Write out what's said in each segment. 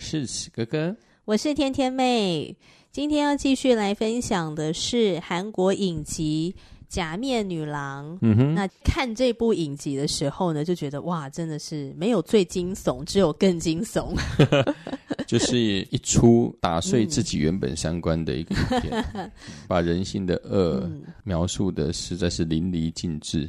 是史哥哥，我是天天妹。今天要继续来分享的是韩国影集《假面女郎》。嗯哼，那看这部影集的时候呢，就觉得哇，真的是没有最惊悚，只有更惊悚。就是一出打碎自己原本三观的一个影片，嗯、把人性的恶描述的实在是淋漓尽致。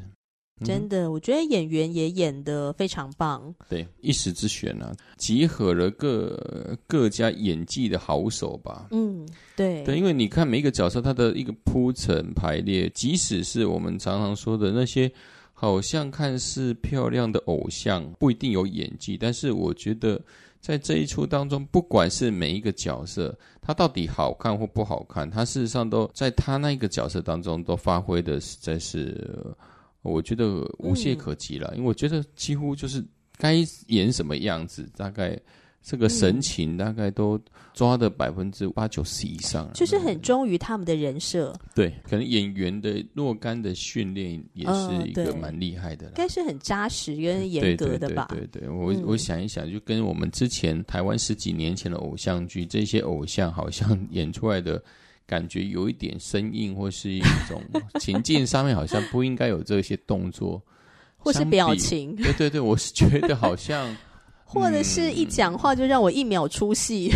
真的，我觉得演员也演得非常棒。对，一时之选啊，集合了各各家演技的好手吧。嗯，对。对，因为你看每一个角色，他的一个铺陈排列，即使是我们常常说的那些好像看似漂亮的偶像，不一定有演技。但是我觉得，在这一出当中，不管是每一个角色，他到底好看或不好看，他事实上都在他那一个角色当中都发挥的实在是。我觉得无懈可击了，嗯、因为我觉得几乎就是该演什么样子，大概这个神情大概都抓的百分之八九十以上，就是很忠于他们的人设。对，可能演员的若干的训练也是一个蛮厉害的，应该是很扎实跟严格的吧？对对，对对，我、嗯、我想一想，就跟我们之前台湾十几年前的偶像剧，这些偶像好像 演出来的。感觉有一点生硬，或是一种情境上面好像不应该有这些动作，或是表情。对对对，我是觉得好像，或者是一讲话就让我一秒出戏。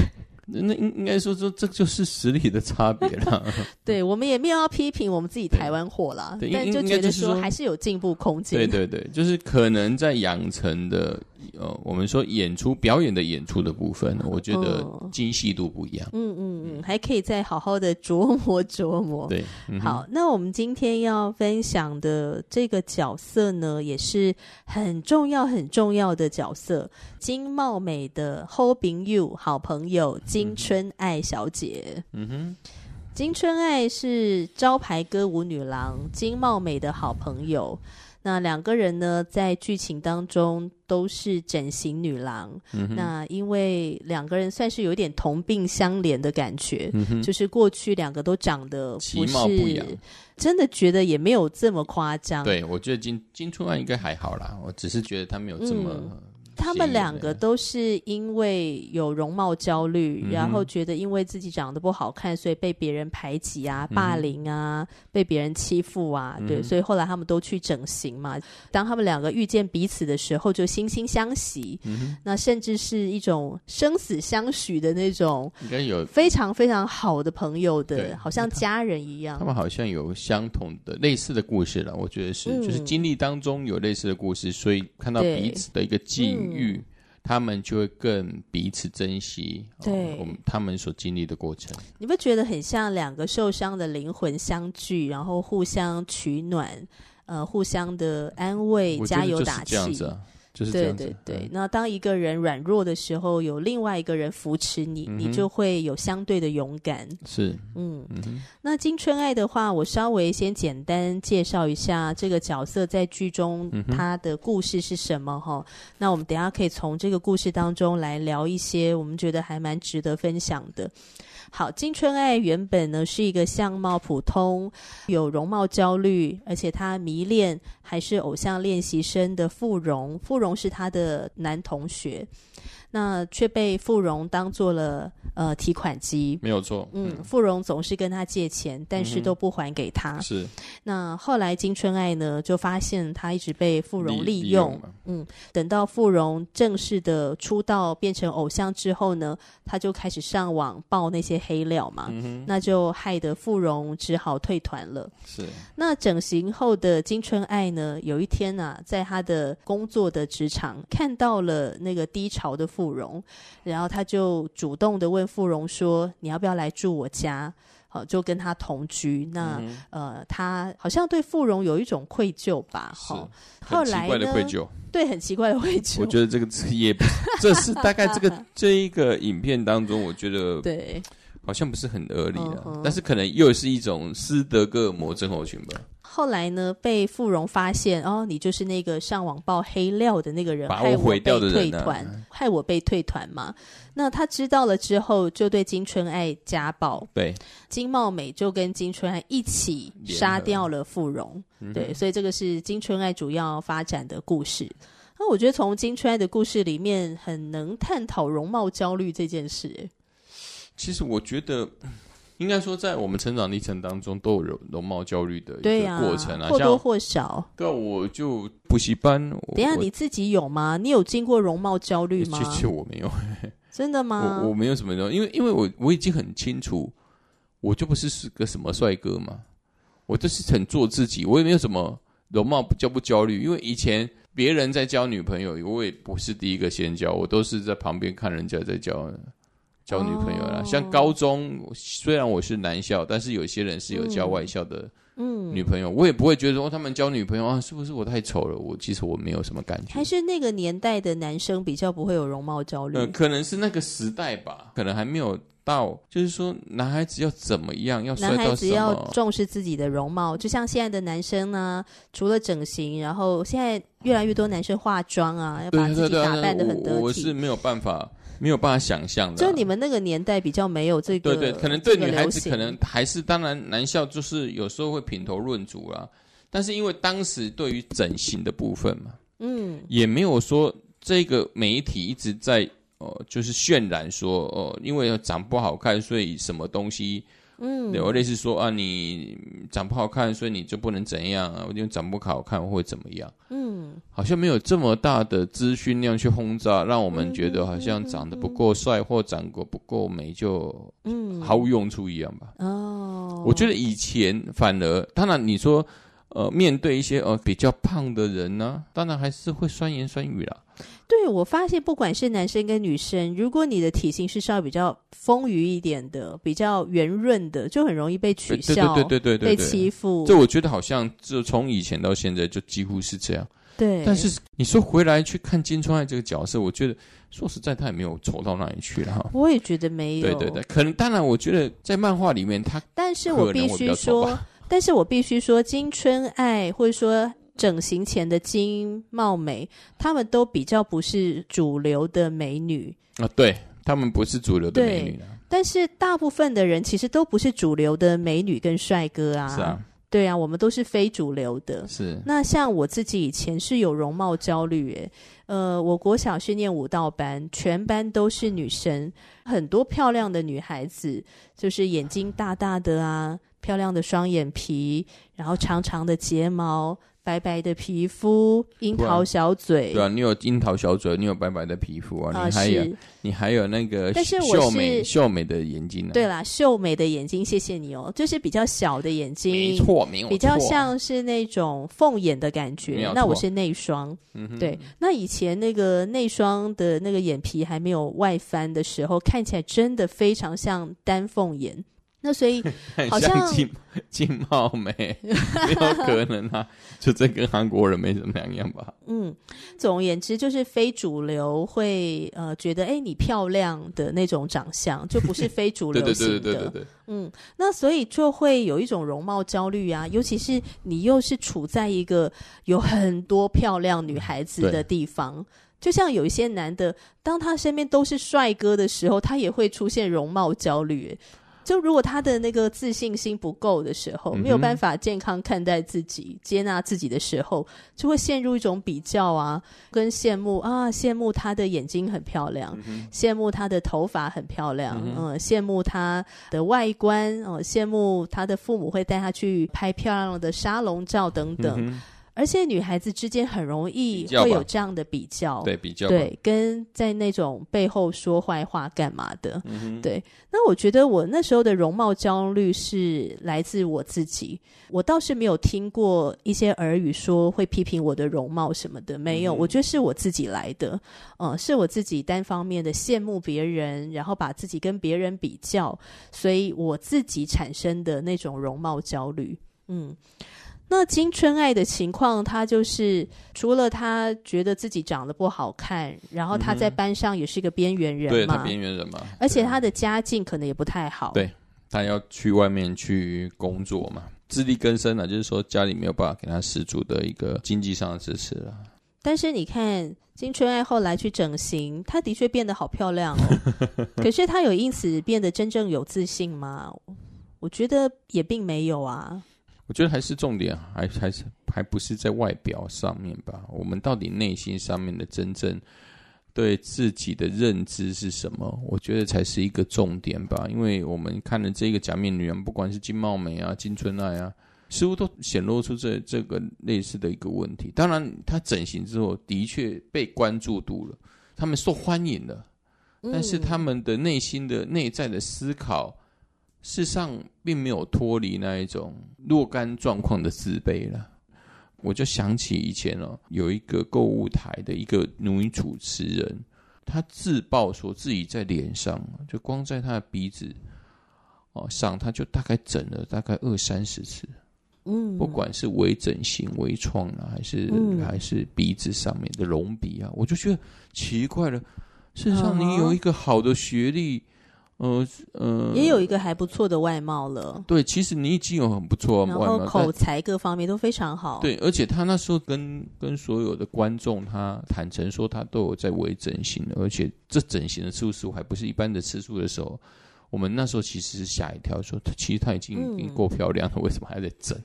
那应应该说说，这就是实力的差别了。对，我们也没有要批评我们自己台湾货啦，但就觉得说还是有进步空间。对对对，就是可能在养成的。呃，我们说演出表演的演出的部分，我觉得精细度不一样。嗯嗯嗯，还可以再好好的琢磨琢磨。对，嗯、好，那我们今天要分享的这个角色呢，也是很重要很重要的角色——金茂美的 Hobin You 好朋友金春爱小姐。嗯哼，金春爱是招牌歌舞女郎金茂美的好朋友。那两个人呢，在剧情当中都是整形女郎。嗯、那因为两个人算是有一点同病相怜的感觉，嗯、就是过去两个都长得不是其貌不扬，真的觉得也没有这么夸张。对，我觉得金金春案应该还好啦，我只是觉得他没有这么。嗯他们两个都是因为有容貌焦虑，嗯、然后觉得因为自己长得不好看，所以被别人排挤啊、霸凌啊、嗯、被别人欺负啊，对，嗯、所以后来他们都去整形嘛。当他们两个遇见彼此的时候，就惺惺相惜，那甚至是一种生死相许的那种，应该有非常非常好的朋友的，好像家人一样。他。他们好像有相同的类似的故事了，我觉得是，嗯、就是经历当中有类似的故事，所以看到彼此的一个他们就会更彼此珍惜，对、哦、我们他们所经历的过程，你不觉得很像两个受伤的灵魂相聚，然后互相取暖，呃，互相的安慰、加油打气。就是这样子，对对对。嗯、那当一个人软弱的时候，有另外一个人扶持你，嗯、你就会有相对的勇敢。是，嗯。嗯那金春爱的话，我稍微先简单介绍一下这个角色在剧中他的故事是什么哈。嗯、那我们等一下可以从这个故事当中来聊一些我们觉得还蛮值得分享的。好，金春爱原本呢是一个相貌普通、有容貌焦虑，而且她迷恋还是偶像练习生的傅荣，傅荣是她的男同学。那却被傅荣当做了呃提款机，没有错。嗯，傅荣总是跟他借钱，但是都不还给他。嗯、是。那后来金春爱呢，就发现他一直被傅荣利用。利用嗯，等到傅荣正式的出道变成偶像之后呢，他就开始上网爆那些黑料嘛。嗯、哼那就害得傅荣只好退团了。是。那整形后的金春爱呢，有一天啊，在他的工作的职场看到了那个低潮的傅。傅荣，然后他就主动的问富荣说：“你要不要来住我家？”好，就跟他同居。那、嗯、呃，他好像对富荣有一种愧疚吧？好，后来奇怪的愧疚，对，很奇怪的愧疚。我觉得这个也不，这是大概这个这一个影片当中，我觉得对。好像不是很合理的，uh huh. 但是可能又是一种斯德哥尔摩症候群吧。后来呢，被富荣发现，哦，你就是那个上网爆黑料的那个人，把我毁掉的人，害我被退团，害我被退团嘛。那他知道了之后，就对金春爱家暴。对，金茂美就跟金春爱一起杀掉了馥蓉。合对，所以这个是金春爱主要发展的故事。那我觉得从金春爱的故事里面，很能探讨容貌焦虑这件事。其实我觉得，应该说，在我们成长历程当中，都有容容貌焦虑的一个过程啊，或多或少。对，我就补习班。等一下，你自己有吗？你有经过容貌焦虑吗？其实我没有，真的吗？我我没有什么，因为因为我我已经很清楚，我就不是是个什么帅哥嘛，我就是很做自己，我也没有什么容貌焦不焦虑，因为以前别人在交女朋友，我也不是第一个先交，我都是在旁边看人家在交的。交女朋友啦，哦、像高中虽然我是男校，但是有些人是有交外校的女朋友，嗯嗯、我也不会觉得说他们交女朋友啊，是不是我太丑了？我其实我没有什么感觉。还是那个年代的男生比较不会有容貌焦虑？呃，可能是那个时代吧，可能还没有到，就是说男孩子要怎么样，要男孩子要重视自己的容貌，就像现在的男生呢，除了整形，然后现在越来越多男生化妆啊，要把自己打扮的很得体。我是没有办法。没有办法想象的、啊，就你们那个年代比较没有这个，对对，可能对女孩子可能还是当然男校就是有时候会品头论足啦，但是因为当时对于整形的部分嘛，嗯，也没有说这个媒体一直在呃就是渲染说哦、呃，因为长不好看，所以什么东西。嗯，有类似说啊，你长不好看，所以你就不能怎样啊？因为长不好看会怎么样？嗯，好像没有这么大的资讯量去轰炸，让我们觉得好像长得不够帅或长得不够美就嗯毫无用处一样吧？哦，我觉得以前反而，当然你说呃，面对一些呃比较胖的人呢，当然还是会酸言酸语啦。对，我发现不管是男生跟女生，如果你的体型是稍微比较丰腴一点的、比较圆润的，就很容易被取笑、对对对对对，被欺负。这我觉得好像就从以前到现在就几乎是这样。对，但是你说回来去看金川爱这个角色，我觉得说实在他也没有丑到哪里去了哈。我也觉得没有。对对对，可能当然，我觉得在漫画里面他，但是我必须说，但是我必须说，金春爱或者说。整形前的金茂美，她们都比较不是主流的美女啊，对，她们不是主流的美女。但是大部分的人其实都不是主流的美女跟帅哥啊，是啊，对啊，我们都是非主流的。是。那像我自己以前是有容貌焦虑，诶，呃，我国小是念舞蹈班，全班都是女生，很多漂亮的女孩子，就是眼睛大大的啊，漂亮的双眼皮，然后长长的睫毛。白白的皮肤，樱桃小嘴。对啊，你有樱桃小嘴，你有白白的皮肤啊，啊你还有你还有那个秀美秀美的眼睛。对啦，秀美的眼睛，谢谢你哦，就是比较小的眼睛，没错，没比较像是那种凤眼的感觉。那我是内双，嗯、对，那以前那个内双的那个眼皮还没有外翻的时候，看起来真的非常像丹凤眼。那所以 好像金 金茂美没有可能啊，就这跟韩国人没什么两样吧？嗯，总而言之，就是非主流会呃觉得哎你漂亮的那种长相，就不是非主流型的。对对对对对对。嗯，那所以就会有一种容貌焦虑啊，尤其是你又是处在一个有很多漂亮女孩子的地方，就像有一些男的，当他身边都是帅哥的时候，他也会出现容貌焦虑。就如果他的那个自信心不够的时候，没有办法健康看待自己、接纳自己的时候，就会陷入一种比较啊，跟羡慕啊，羡慕他的眼睛很漂亮，羡慕他的头发很漂亮，嗯，羡慕他的外观，哦，羡慕他的父母会带他去拍漂亮的沙龙照等等。而且女孩子之间很容易会有这样的比较，对比较，对，跟在那种背后说坏话干嘛的，嗯，对。那我觉得我那时候的容貌焦虑是来自我自己，我倒是没有听过一些耳语说会批评我的容貌什么的，没有。嗯、我觉得是我自己来的，嗯，是我自己单方面的羡慕别人，然后把自己跟别人比较，所以我自己产生的那种容貌焦虑，嗯。那金春爱的情况，她就是除了她觉得自己长得不好看，然后她在班上也是一个边缘人嘛，对，他边缘人嘛，而且她的家境可能也不太好，对，她要去外面去工作嘛，自力更生了，就是说家里没有办法给她十足的一个经济上的支持了。但是你看金春爱后来去整形，她的确变得好漂亮哦，可是她有因此变得真正有自信吗？我觉得也并没有啊。我觉得还是重点，还还是还不是在外表上面吧。我们到底内心上面的真正对自己的认知是什么？我觉得才是一个重点吧。因为我们看了这个假面女人，不管是金茂美啊、金春爱啊，似乎都显露出这这个类似的一个问题。当然，她整形之后的确被关注度了，他们受欢迎了，但是他们的内心的内在的思考。事实上，并没有脱离那一种若干状况的自卑了。我就想起以前哦，有一个购物台的一个女主持人，她自曝说自己在脸上，就光在她的鼻子哦上，她就大概整了大概二三十次。嗯，不管是微整形、微创啊，还是、嗯、还是鼻子上面的隆鼻啊，我就觉得奇怪了。事实上，你有一个好的学历。呃呃，也有一个还不错的外貌了。对，其实你已经有很不错的外貌，然后口才各方面都非常好。对，而且他那时候跟跟所有的观众，他坦诚说他都有在微整形，而且这整形的次数还不是一般的次数的时候，我们那时候其实是吓一跳，说他其实他已经已经够漂亮了，嗯，为什么还在整？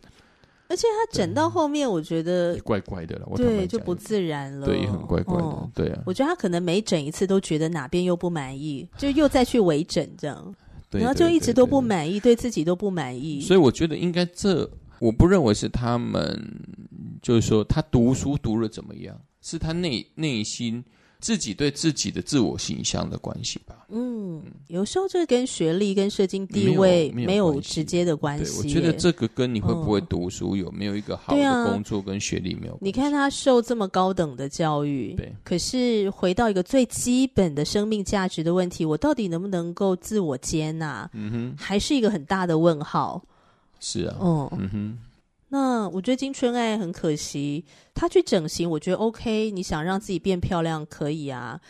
而且他整到后面，我觉得怪怪的了，对，就不自然了，对，也很怪怪的，哦、对啊。我觉得他可能每整一次都觉得哪边又不满意，就又再去微整这样，对，然后就一直都不满意，对自己都不满意。所以我觉得应该这，我不认为是他们，就是说他读书读了怎么样，是他内内心。自己对自己的自我形象的关系吧。嗯，有时候这跟学历跟社经地位没有直接的关系。我觉得这个跟你会不会读书有没有一个好的工作跟学历没有关系。你看他受这么高等的教育，对，可是回到一个最基本的生命价值的问题，我到底能不能够自我接纳？嗯哼，还是一个很大的问号。是啊，嗯嗯哼。那我觉得金春爱很可惜，她去整形，我觉得 OK，你想让自己变漂亮可以啊，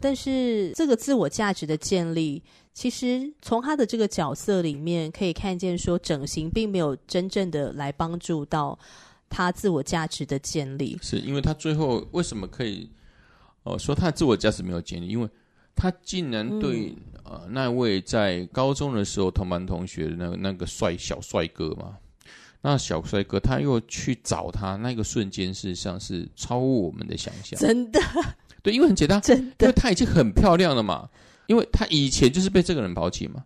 但是这个自我价值的建立，其实从他的这个角色里面可以看见，说整形并没有真正的来帮助到他自我价值的建立。是因为他最后为什么可以哦说她自我价值没有建立？因为他竟然对、嗯、呃那位在高中的时候同班同学的那个那个帅小帅哥嘛。那小帅哥他又去找他，那个瞬间事实上是超乎我们的想象。真的，对，因为很简单，真的，因为他已经很漂亮了嘛。因为他以前就是被这个人抛弃嘛。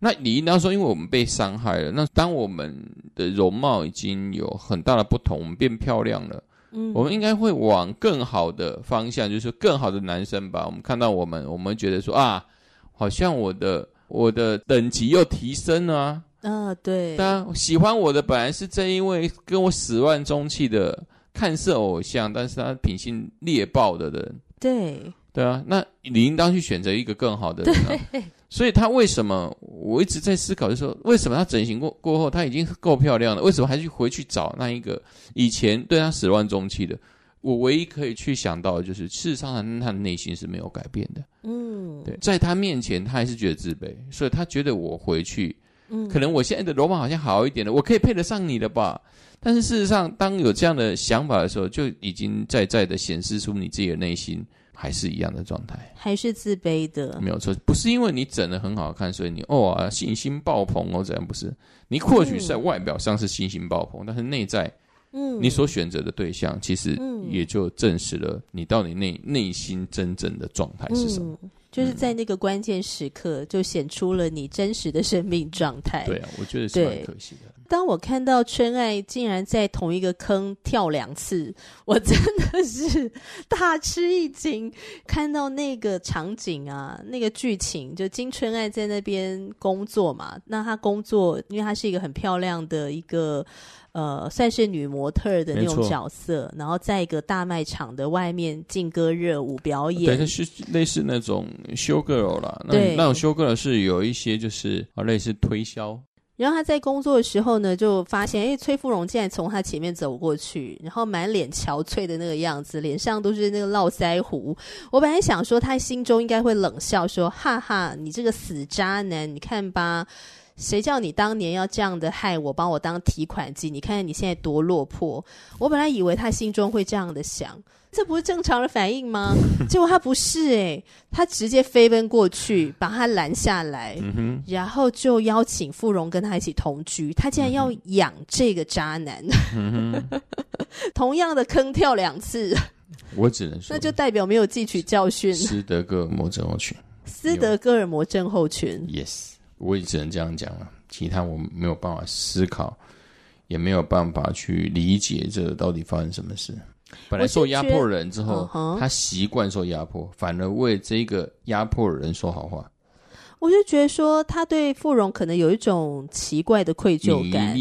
那你应当说，因为我们被伤害了，那当我们的容貌已经有很大的不同，我们变漂亮了，嗯，我们应该会往更好的方向，就是更好的男生吧。我们看到我们，我们觉得说啊，好像我的我的等级又提升了啊。啊，对，当然喜欢我的本来是这一位跟我始乱终弃的看似偶像，但是他品性劣爆的人，对，对啊，那你应当去选择一个更好的人啊。所以他为什么？我一直在思考，就是说，为什么他整形过过后，他已经够漂亮了，为什么还去回去找那一个以前对他始乱终弃的？我唯一可以去想到的就是，事实上他的内心是没有改变的。嗯，对，在他面前，他还是觉得自卑，所以他觉得我回去。嗯，可能我现在的罗马好像好一点了，我可以配得上你了吧？但是事实上，当有这样的想法的时候，就已经在在的显示出你自己的内心还是一样的状态，还是自卑的。没有错，不是因为你整的很好看，所以你哦啊信心爆棚哦，怎样不是？你或许在外表上是信心爆棚，嗯、但是内在，嗯，你所选择的对象，其实也就证实了你到底内内心真正的状态是什么。嗯就是在那个关键时刻，就显出了你真实的生命状态。对啊，我觉得是蛮可惜的。当我看到春爱竟然在同一个坑跳两次，我真的是大吃一惊。看到那个场景啊，那个剧情，就金春爱在那边工作嘛。那她工作，因为她是一个很漂亮的一个呃，算是女模特的那种角色，然后在一个大卖场的外面劲歌热舞表演。对，是类似那种 show girl 啦。对，那种 show girl 是有一些就是啊，类似推销。然后他在工作的时候呢，就发现，哎，崔芙蓉竟然从他前面走过去，然后满脸憔悴的那个样子，脸上都是那个络腮胡。我本来想说，他心中应该会冷笑说：“哈哈，你这个死渣男，你看吧，谁叫你当年要这样的害我，把我当提款机？你看看你现在多落魄。”我本来以为他心中会这样的想。这不是正常的反应吗？结果他不是诶、欸，他直接飞奔过去把他拦下来，嗯，然后就邀请富荣跟他一起同居。他竟然要养这个渣男，嗯、同样的坑跳两次，我只能说，那就代表没有汲取教训。斯德哥尔摩症候群，斯德哥尔摩症候群，yes，我也只能这样讲了。其他我没有办法思考，也没有办法去理解这到底发生什么事。本来受压迫人之后，他习惯受压迫，反而为这个压迫人说好话。我就觉得说，他对富荣可能有一种奇怪的愧疚感。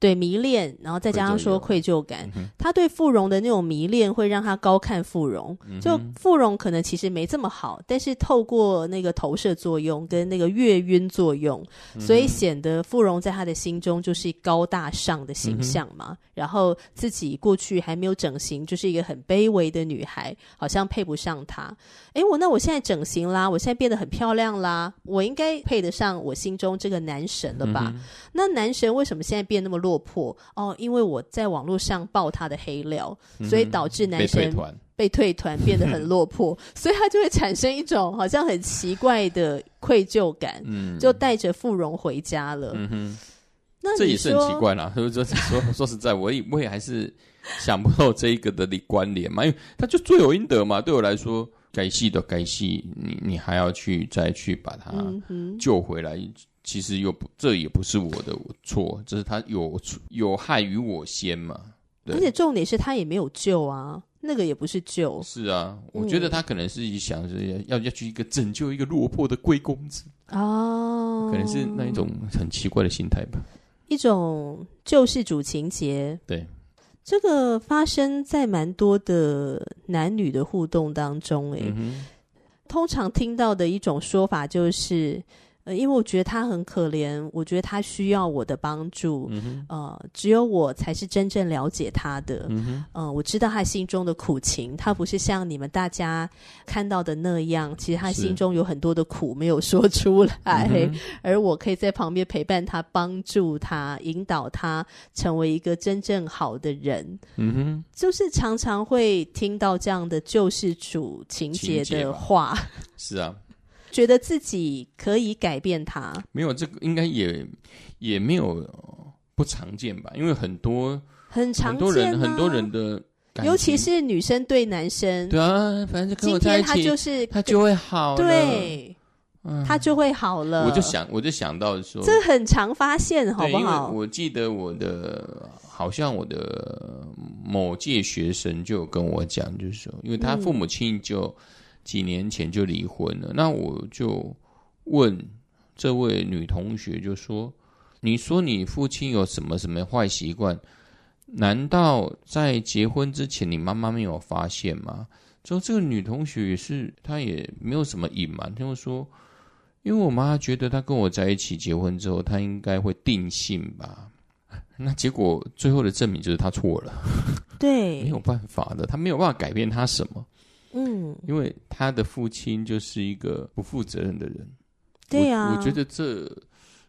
对迷恋，然后再加上说愧疚感，嗯、他对富荣的那种迷恋会让他高看富荣。嗯、就富荣可能其实没这么好，但是透过那个投射作用跟那个月晕作用，嗯、所以显得富荣在他的心中就是高大上的形象嘛。嗯、然后自己过去还没有整形，就是一个很卑微的女孩，好像配不上他。哎，我那我现在整形啦，我现在变得很漂亮啦，我应该配得上我心中这个男神了吧？嗯、那男神为什么现在变那么弱？落魄哦，因为我在网络上爆他的黑料，嗯、所以导致男生被退团，被退团变得很落魄，所以他就会产生一种好像很奇怪的愧疚感，嗯、就带着富荣回家了。嗯哼，那这也是很奇怪啦。说说说实在，我也我也还是想不到这一个的关联嘛，因为他就罪有应得嘛。对我来说，该戏的该戏，你你还要去再去把他救回来。嗯其实又不，这也不是我的错，这是他有有害于我先嘛。对。而且重点是他也没有救啊，那个也不是救。是啊，我觉得他可能是想着要要去一个拯救一个落魄的贵公子哦，可能是那一种很奇怪的心态吧，一种救世主情节。对，这个发生在蛮多的男女的互动当中，诶、嗯，通常听到的一种说法就是。呃，因为我觉得他很可怜，我觉得他需要我的帮助。呃，只有我才是真正了解他的。嗯我知道他心中的苦情，他不是像你们大家看到的那样，其实他心中有很多的苦没有说出来，嗯、而我可以在旁边陪伴他，帮助他，引导他成为一个真正好的人。嗯哼，就是常常会听到这样的救世主情节的话。是啊。觉得自己可以改变他，没有这个应该也也没有不常见吧？因为很多很常见、啊、很多人很多人的，尤其是女生对男生，对啊，反正跟我在一起，他就是他就会好，对，嗯、他就会好了。我就想，我就想到说，这很常发现，好不好？我记得我的好像我的某届学生就跟我讲，就是说，因为他父母亲就。嗯几年前就离婚了，那我就问这位女同学，就说：“你说你父亲有什么什么坏习惯？难道在结婚之前你妈妈没有发现吗？”之后这个女同学也是，她也没有什么隐瞒，她就说：“因为我妈觉得她跟我在一起结婚之后，她应该会定性吧。”那结果最后的证明就是她错了，对，没有办法的，她没有办法改变她什么。嗯，因为他的父亲就是一个不负责任的人。对呀、啊，我觉得这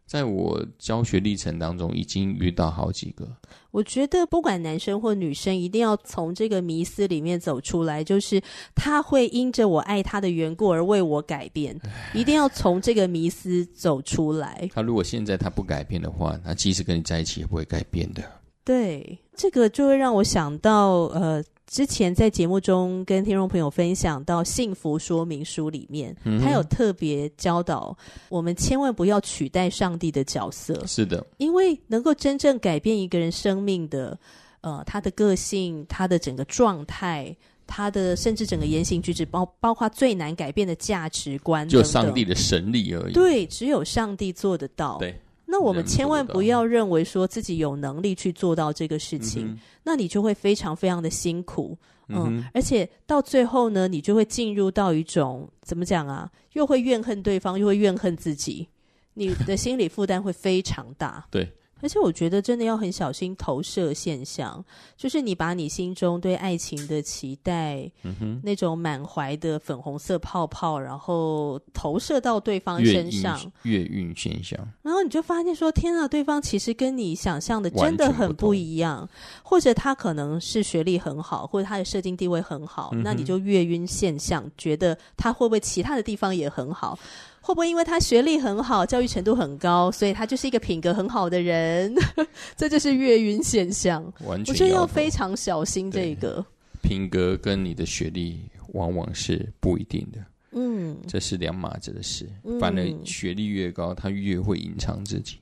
在我教学历程当中已经遇到好几个。我觉得不管男生或女生，一定要从这个迷思里面走出来，就是他会因着我爱他的缘故而为我改变，一定要从这个迷思走出来。他如果现在他不改变的话，他即使跟你在一起也不会改变的。对，这个就会让我想到，呃，之前在节目中跟听众朋友分享到《幸福说明书》里面，嗯、他有特别教导我们千万不要取代上帝的角色。是的，因为能够真正改变一个人生命的，呃，他的个性、他的整个状态、他的甚至整个言行举止，包包括最难改变的价值观等等，就上帝的神力而已。对，只有上帝做得到。对。那我们千万不要认为说自己有能力去做到这个事情，嗯、那你就会非常非常的辛苦，嗯，嗯，而且到最后呢，你就会进入到一种怎么讲啊，又会怨恨对方，又会怨恨自己，你的心理负担会非常大，对。而且我觉得真的要很小心投射现象，就是你把你心中对爱情的期待，嗯，那种满怀的粉红色泡泡，然后投射到对方身上，月晕现象，然后你就发现说：天啊，对方其实跟你想象的真的很不一样，或者他可能是学历很好，或者他的社经地位很好，嗯、那你就月晕现象，觉得他会不会其他的地方也很好？会不会因为他学历很好，教育程度很高，所以他就是一个品格很好的人？这就是月晕现象。完全，我觉得要非常小心这个。品格跟你的学历往往是不一定的。嗯，这是两码子的事。嗯，反而学历越高，他越会隐藏自己。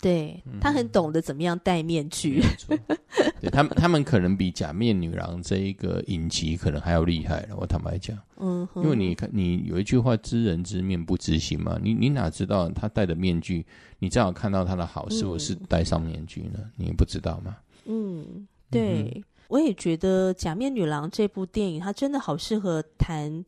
对，他很懂得怎么样戴面具。嗯、对他们，他们可能比《假面女郎》这一个影集可能还要厉害了。我坦白讲，嗯，因为你看，你有一句话“知人知面不知心”嘛，你你哪知道他戴的面具，你正好看到他的好，是不是戴上面具呢？嗯、你不知道吗？嗯，对，嗯、我也觉得《假面女郎》这部电影，它真的好适合谈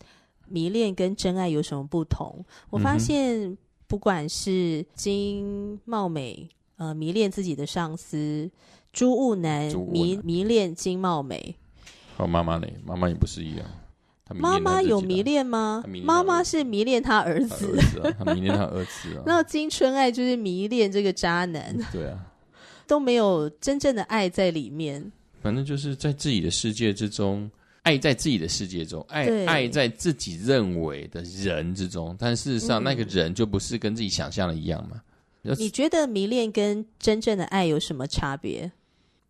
迷恋跟真爱有什么不同。我发现。嗯不管是金茂美，呃，迷恋自己的上司朱雾南，迷迷恋金茂美。和妈妈呢？妈妈也不是一样。妈妈有迷恋吗？妈妈是迷恋他儿子。他迷恋他儿子啊。那金春爱就是迷恋这个渣男。对啊，都没有真正的爱在里面。反正就是在自己的世界之中。爱在自己的世界中，爱爱在自己认为的人之中，但事实上那个人就不是跟自己想象的一样嘛？嗯、你觉得迷恋跟真正的爱有什么差别？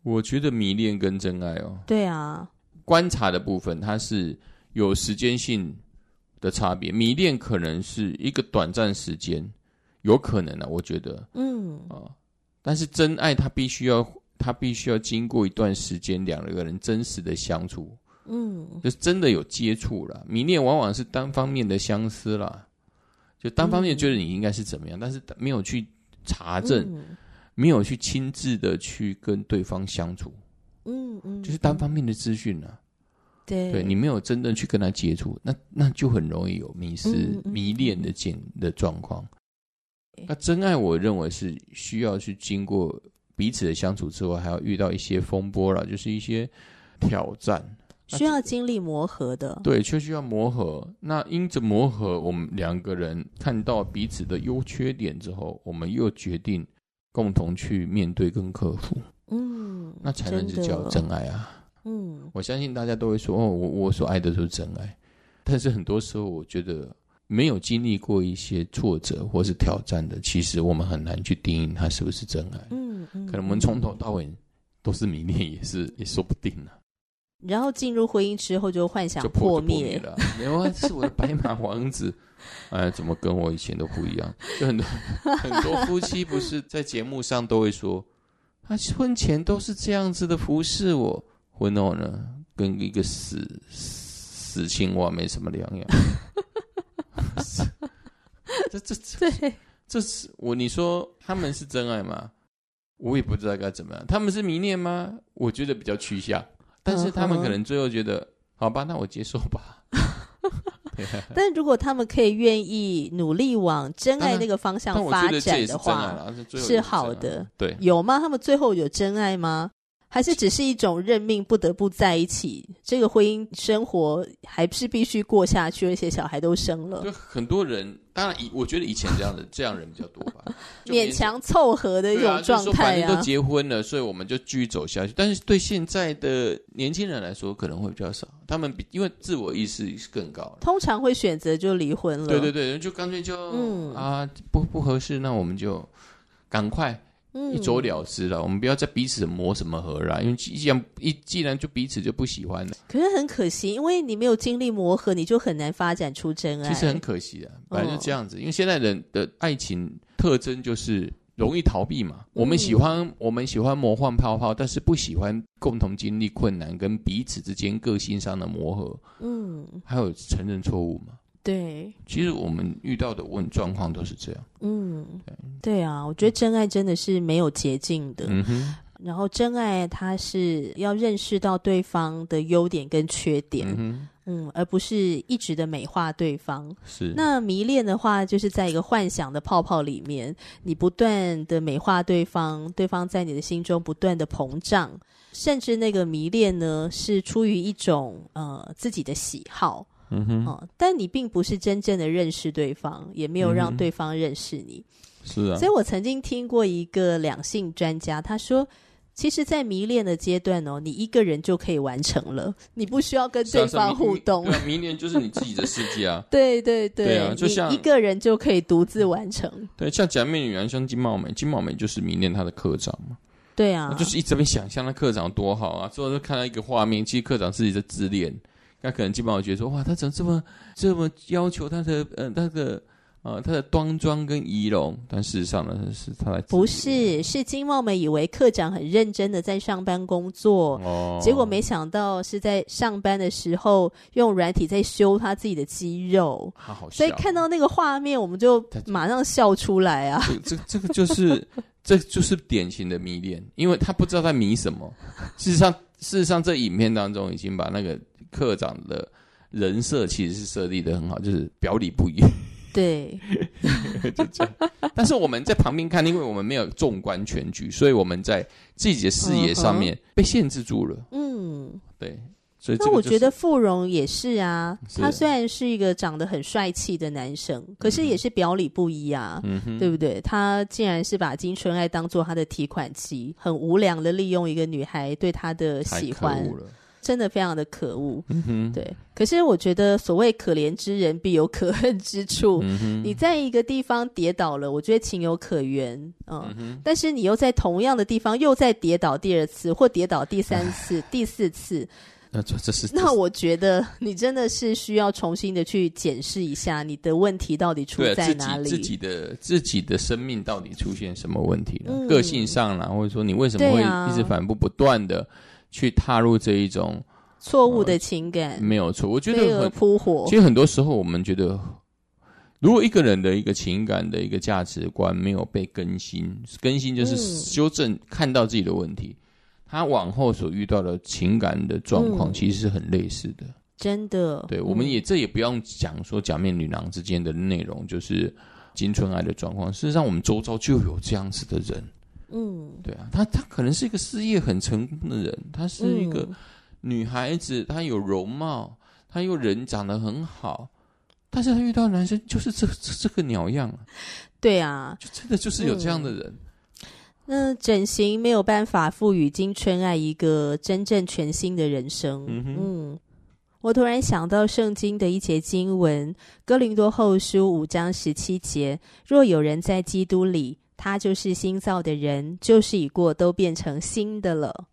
我觉得迷恋跟真爱哦，对啊，观察的部分它是有时间性的差别，迷恋可能是一个短暂时间，有可能啊，我觉得，嗯啊，但是真爱它必须要，它必须要经过一段时间，两个人真实的相处。嗯，就是真的有接触了，迷恋往往是单方面的相思啦，就单方面觉得你应该是怎么样，嗯、但是没有去查证，嗯、没有去亲自的去跟对方相处，嗯嗯，嗯就是单方面的资讯了，对，对你没有真正去跟他接触，那那就很容易有迷失、迷恋的境的状况。那真爱，我认为是需要去经过彼此的相处之后，还要遇到一些风波了，就是一些挑战。需要经历磨合的，对，却需要磨合。那因着磨合，我们两个人看到彼此的优缺点之后，我们又决定共同去面对跟克服。嗯，那才能是叫真爱啊。嗯，我相信大家都会说，哦，我我所爱的都是真爱。但是很多时候，我觉得没有经历过一些挫折或是挑战的，其实我们很难去定义它是不是真爱。嗯，嗯，可能我们从头到尾都是迷恋，也是也说不定呢。然后进入婚姻之后就幻想破灭，就破灭了。没有啊，是我的白马王子，哎，怎么跟我以前都不一样？就很多很多夫妻不是在节目上都会说，他婚前都是这样子的服侍我，婚后呢跟一个死死青蛙没什么两样。这这这，对这是我你说他们是真爱吗？我也不知道该怎么样。他们是迷恋吗？我觉得比较趋向。但是他们可能最后觉得，嗯、好吧，那我接受吧。但如果他们可以愿意努力往真爱那个方向发展的话，是，是好的。对，有吗？他们最后有真爱吗？还是只是一种认命，不得不在一起？这个婚姻生活还是必须过下去，而且小孩都生了。就很多人，当然以我觉得以前这样的这样人比较多吧，勉强凑合的一种状态都结婚了，所以我们就继续走下去。但是对现在的年轻人来说，可能会比较少。他们比因为自我意识是更高，通常会选择就离婚了。对对对，就干脆就嗯啊不不合适，那我们就赶快。一走了之了，我们不要再彼此磨什么合了，因为既然一既然就彼此就不喜欢了。可是很可惜，因为你没有经历磨合，你就很难发展出真爱。其实很可惜的，本来就这样子。哦、因为现在人的爱情特征就是容易逃避嘛。嗯、我们喜欢我们喜欢魔幻泡泡，但是不喜欢共同经历困难跟彼此之间个性上的磨合。嗯，还有承认错误嘛。对，其实我们遇到的问状况都是这样。嗯，对，对啊，我觉得真爱真的是没有捷径的。嗯哼，然后真爱它是要认识到对方的优点跟缺点，嗯，嗯，而不是一直的美化对方。是，那迷恋的话，就是在一个幻想的泡泡里面，你不断的美化对方，对方在你的心中不断的膨胀，甚至那个迷恋呢，是出于一种呃自己的喜好。嗯哼，哦，但你并不是真正的认识对方，也没有让对方认识你。嗯、是啊，所以我曾经听过一个两性专家，他说，其实，在迷恋的阶段哦，你一个人就可以完成了，你不需要跟对方互动。对啊，迷恋就是你自己的世界啊。对对对，对啊，就像一个人就可以独自完成。对，像假面女郎，像金茂美，金茂美就是迷恋她的课长嘛。对啊，就是一直被想象那课长多好啊，最后就看到一个画面，其实课长自己在自恋。那可能基本上觉得说，哇，他怎么这么这么要求他的，呃，他的，呃，他的端庄跟仪容，但事实上呢，是他来不是，是金茂美以为课长很认真的在上班工作，哦，结果没想到是在上班的时候用软体在修他自己的肌肉，好所以看到那个画面，我们就马上笑出来啊，这这这个就是这就是典型的迷恋，因为他不知道在迷什么，事实上。事实上，这影片当中已经把那个课长的人设其实是设立的很好，就是表里不一。对，就这样。但是我们在旁边看，因为我们没有纵观全局，所以我们在自己的视野上面被限制住了。嗯，对。所以那我觉得傅荣也是啊，他虽然是一个长得很帅气的男生，可是也是表里不一啊，对不对？他竟然是把金春爱当做他的提款机，很无良的利用一个女孩对他的喜欢，真的非常的可恶。嗯、对，可是我觉得所谓可怜之人必有可恨之处，嗯、你在一个地方跌倒了，我觉得情有可原，嗯，嗯但是你又在同样的地方又再跌倒第二次，或跌倒第三次、第四次。那这这是那我觉得你真的是需要重新的去检视一下你的问题到底出在哪里，自己，自己的自己的生命到底出现什么问题了？嗯、个性上啦，或者说你为什么会一直反复不断的去踏入这一种错误的情感？呃、没有错，我觉得很扑火。其实很多时候我们觉得，如果一个人的一个情感的一个价值观没有被更新，更新就是修正，嗯、看到自己的问题。他往后所遇到的情感的状况，其实是很类似的。真的，对，我们也这也不用讲说假面女郎之间的内容，就是金春爱的状况。事实上，我们周遭就有这样子的人。嗯，对啊，他他可能是一个事业很成功的人，他是一个女孩子，她有容貌，她又人长得很好，但是她遇到男生就是这这这个鸟样。对啊，就真的就是有这样的人。那整形没有办法赋予金春爱一个真正全新的人生。嗯我突然想到圣经的一节经文，《哥林多后书》五章十七节：若有人在基督里，他就是新造的人，旧事已过，都变成新的了。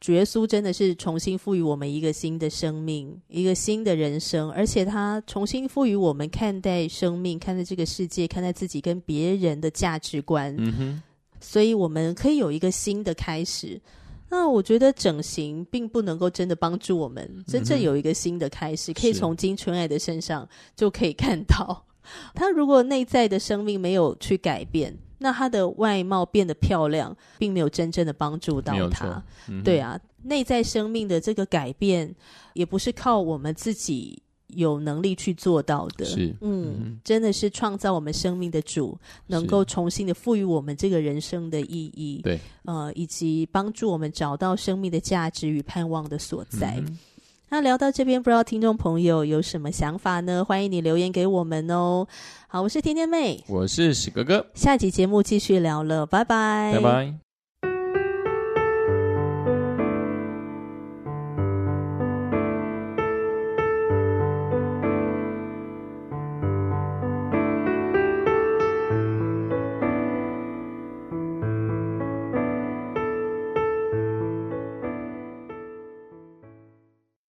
主耶稣真的是重新赋予我们一个新的生命，一个新的人生，而且他重新赋予我们看待生命、看待这个世界、看待自己跟别人的价值观。嗯哼。所以我们可以有一个新的开始。那我觉得整形并不能够真的帮助我们真正有一个新的开始。嗯、可以从金纯爱的身上就可以看到，他如果内在的生命没有去改变，那他的外貌变得漂亮，并没有真正的帮助到他。嗯、对啊，内在生命的这个改变，也不是靠我们自己。有能力去做到的，是嗯，嗯真的是创造我们生命的主，能够重新的赋予我们这个人生的意义，对，呃，以及帮助我们找到生命的价值与盼望的所在。那聊到这边，不知道听众朋友有什么想法呢？欢迎你留言给我们哦。好，我是甜甜妹，我是史哥哥，下集节目继续聊了，拜拜，拜拜。